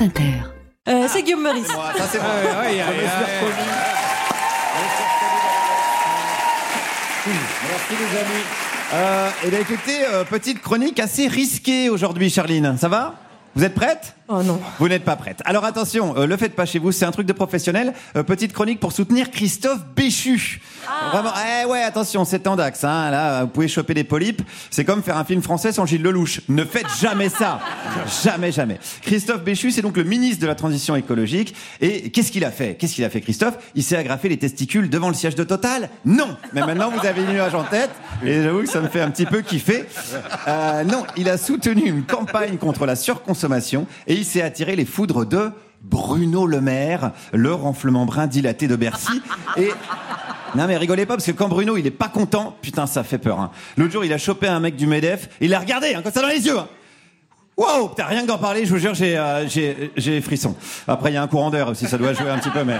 France Inter. Euh, c'est Guillaume Meurice. Ça c'est moi. Ouais, ouais, ouais, ouais. Merci les amis. Euh, eh bien écoutez, euh, petite chronique assez risquée aujourd'hui, Charline. Ça va? Vous êtes prête? Oh non. Vous n'êtes pas prête. Alors attention, euh, le faites pas chez vous, c'est un truc de professionnel. Euh, petite chronique pour soutenir Christophe Béchu. Vraiment, eh ouais, attention, c'est tendax. Hein, là, vous pouvez choper des polypes. C'est comme faire un film français sans Gilles Lelouch. Ne faites jamais ça. jamais, jamais. Christophe Béchu, c'est donc le ministre de la Transition écologique. Et qu'est-ce qu'il a fait? Qu'est-ce qu'il a fait, Christophe? Il s'est agrafé les testicules devant le siège de Total? Non Mais maintenant, vous avez une nuage en tête. Et j'avoue que ça me fait un petit peu kiffer. Euh, non, il a soutenu une campagne contre la surconsommation et il s'est attiré les foudres de Bruno Le Maire, le renflement brun dilaté de Bercy. Et non mais rigolez pas parce que quand Bruno il est pas content, putain ça fait peur. Hein. L'autre jour il a chopé un mec du Medef, il l'a regardé hein, comme ça dans les yeux. hein. Wow, putain, rien que d'en parler, je vous jure, j'ai euh, j'ai j'ai frisson. Après, il y a un courant d'air aussi, ça doit jouer un petit peu, mais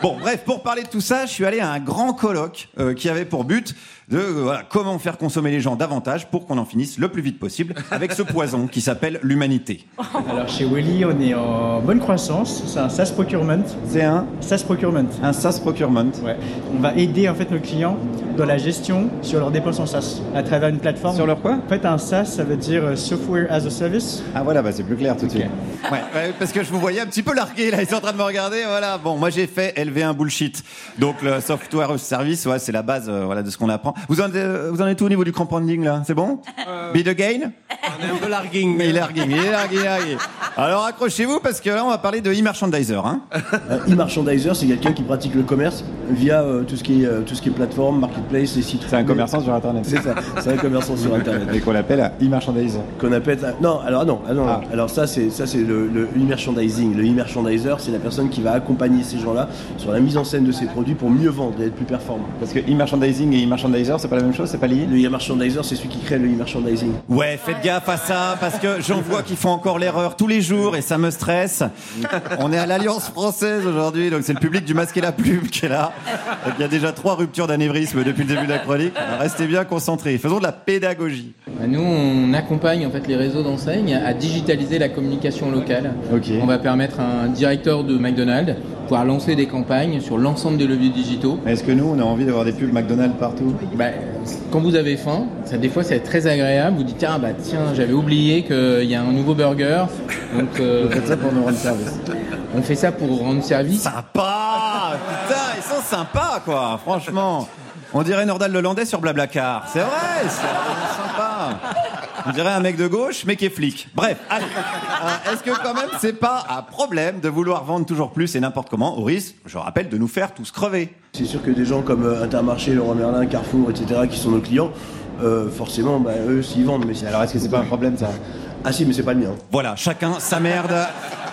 bon, bref, pour parler de tout ça, je suis allé à un grand colloque euh, qui avait pour but de euh, voilà, comment faire consommer les gens davantage pour qu'on en finisse le plus vite possible avec ce poison qui s'appelle l'humanité. Alors chez Welly, on est en bonne croissance. C'est un SaaS procurement. C'est un SaaS procurement. un SaaS procurement. Ouais. On va aider en fait nos clients dans la gestion sur leurs dépenses en SaaS à travers une plateforme. Sur leur quoi? En fait, un SaaS, ça veut dire euh, Software as a Service? Ah voilà, bah c'est plus clair tout de suite. Ouais, ouais, parce que je vous voyais un petit peu largué là, ils sont en train de me regarder, voilà. Bon, moi j'ai fait LV1 bullshit. Donc le software service, ouais, c'est la base euh, voilà de ce qu'on apprend. Vous en, êtes- vous en êtes où au niveau du crowdfunding là? C'est bon? Be the gain? On est un peu larguing. Mais il est largué, il est largué, il est largué. Alors accrochez-vous parce que là on va parler de e-merchandiser. Hein. Un e-merchandiser, c'est quelqu'un qui pratique le commerce via euh, tout ce qui est euh, tout ce qui est plateforme, marketplace, les sites. C'est un commerçant sur internet. C'est ça. C'est un commerçant sur internet. Et qu'on l'appelle e-merchandiser. Qu'on appelle non alors non ah non, Ah. alors ça c'est ça c'est le, le e-merchandising. Le e-merchandiser, c'est la personne qui va accompagner ces gens-là sur la mise en scène de ces produits pour mieux vendre et être plus performant. Parce que e-merchandising et e-merchandiser, c'est pas la même chose, c'est pas lié? Le e-merchandiser, c'est celui qui crée le e-merchandising. Ouais, faites gaffe ça, parce que j'en vois qui font encore l'erreur tous les jours et ça me stresse. On est à l'Alliance française aujourd'hui, donc c'est le public du masque et la plume qui est là. Donc il y a déjà trois ruptures d'anévrisme depuis le début de la chronique. Alors, Restez bien concentrés. Faisons de la pédagogie. Bah, Nous, on accompagne en fait les réseaux d'enseignes à digitaliser la communication locale. Ok. On va permettre à un directeur de McDonald's pouvoir lancer des campagnes sur l'ensemble des leviers digitaux. Est-ce que nous, on a envie d'avoir des pubs McDonald's partout? Bah, quand vous avez faim, ça, des fois, c'est très agréable. Vous dites ah bah tiens, j'avais oublié qu'il y a un nouveau burger. Donc, euh, Faites ça pour nous rendre service. on fait ça pour rendre service. Sympa Putain, ils sont sympas, quoi, franchement. On dirait Nordal Lelandais sur Blablacar. C'est vrai, c'est vraiment sympa. On dirait un mec de gauche, mais qui est flic. Bref, allez. Euh, Est-ce que quand même, c'est pas un problème de vouloir vendre toujours plus et n'importe comment, au risque, je rappelle, de nous faire tous crever? C'est sûr que des gens comme euh, Intermarché, Leroy Merlin, Carrefour, etc., qui sont nos clients, euh, forcément, bah, eux, s'ils vendent. Mais Alors, est-ce que c'est pas un problème, ça? Ah si, mais c'est pas le mien. Voilà, chacun sa merde.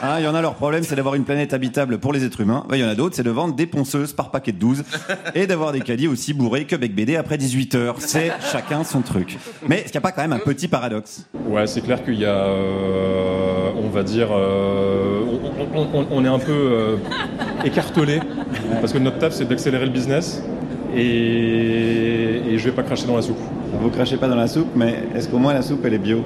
Hein, Il y en a leur problème, c'est d'avoir une planète habitable pour les êtres humains. Ouais, Il y en a d'autres, c'est de vendre des ponceuses par paquet de 12 et d'avoir des caddies aussi bourrés que Bec BD après 18 heures. C'est chacun son truc. Mais est-ce qu'il n'y a pas quand même un petit paradoxe? Ouais, c'est clair qu'il y a, euh, on va dire, euh, on, on- on- on est un peu euh, écartelé parce que notre taf c'est d'accélérer le business et, et je vais pas cracher dans la soupe. Vous crachez pas dans la soupe, mais est-ce qu'au moins la soupe elle est bio?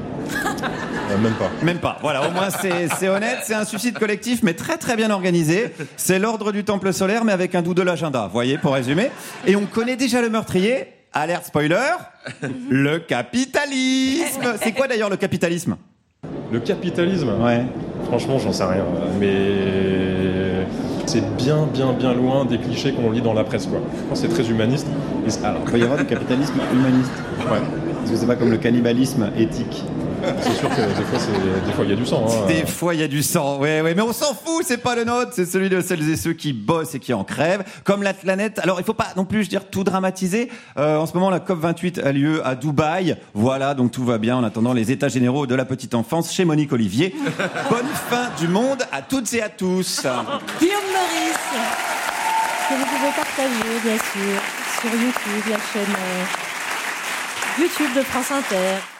Même pas. Même pas. Voilà, au moins c'est honnête, c'est un suicide collectif, mais très très bien organisé. C'est l'ordre du temple solaire, mais avec un doux de l'agenda. Voyez, pour résumer. Et on connaît déjà le meurtrier. Alerte spoiler. Le capitalisme. C'est quoi d'ailleurs le capitalisme? Le capitalisme, Ouais. franchement, j'en sais rien, mais c'est bien, bien, bien loin des clichés qu'on lit dans la presse, quoi. Je pense que c'est très humaniste. Et c'est- Alors, il peut y avoir du capitalisme humaniste. ouais, Parce que c'est pas comme le cannibalisme éthique. C'est sûr que des fois, c'est- des fois, il y a du sang. hein. Des fois, il y a du sang. Ouais, ouais, mais on s'en fout, c'est pas le nôtre, c'est celui de celles et ceux qui bossent et qui en crèvent. Comme la planète. Alors, il faut pas non plus, je veux dire, tout dramatiser. Euh, en ce moment, la COP28 a lieu à Dubaï. Voilà, donc tout va bien en attendant les états généraux de la petite enfance chez Monique Olivier. Bonne fin du monde à toutes et à tous. Guillaume Meurice. Que vous pouvez partager, bien sûr, sur YouTube, la chaîne euh, YouTube de France Inter.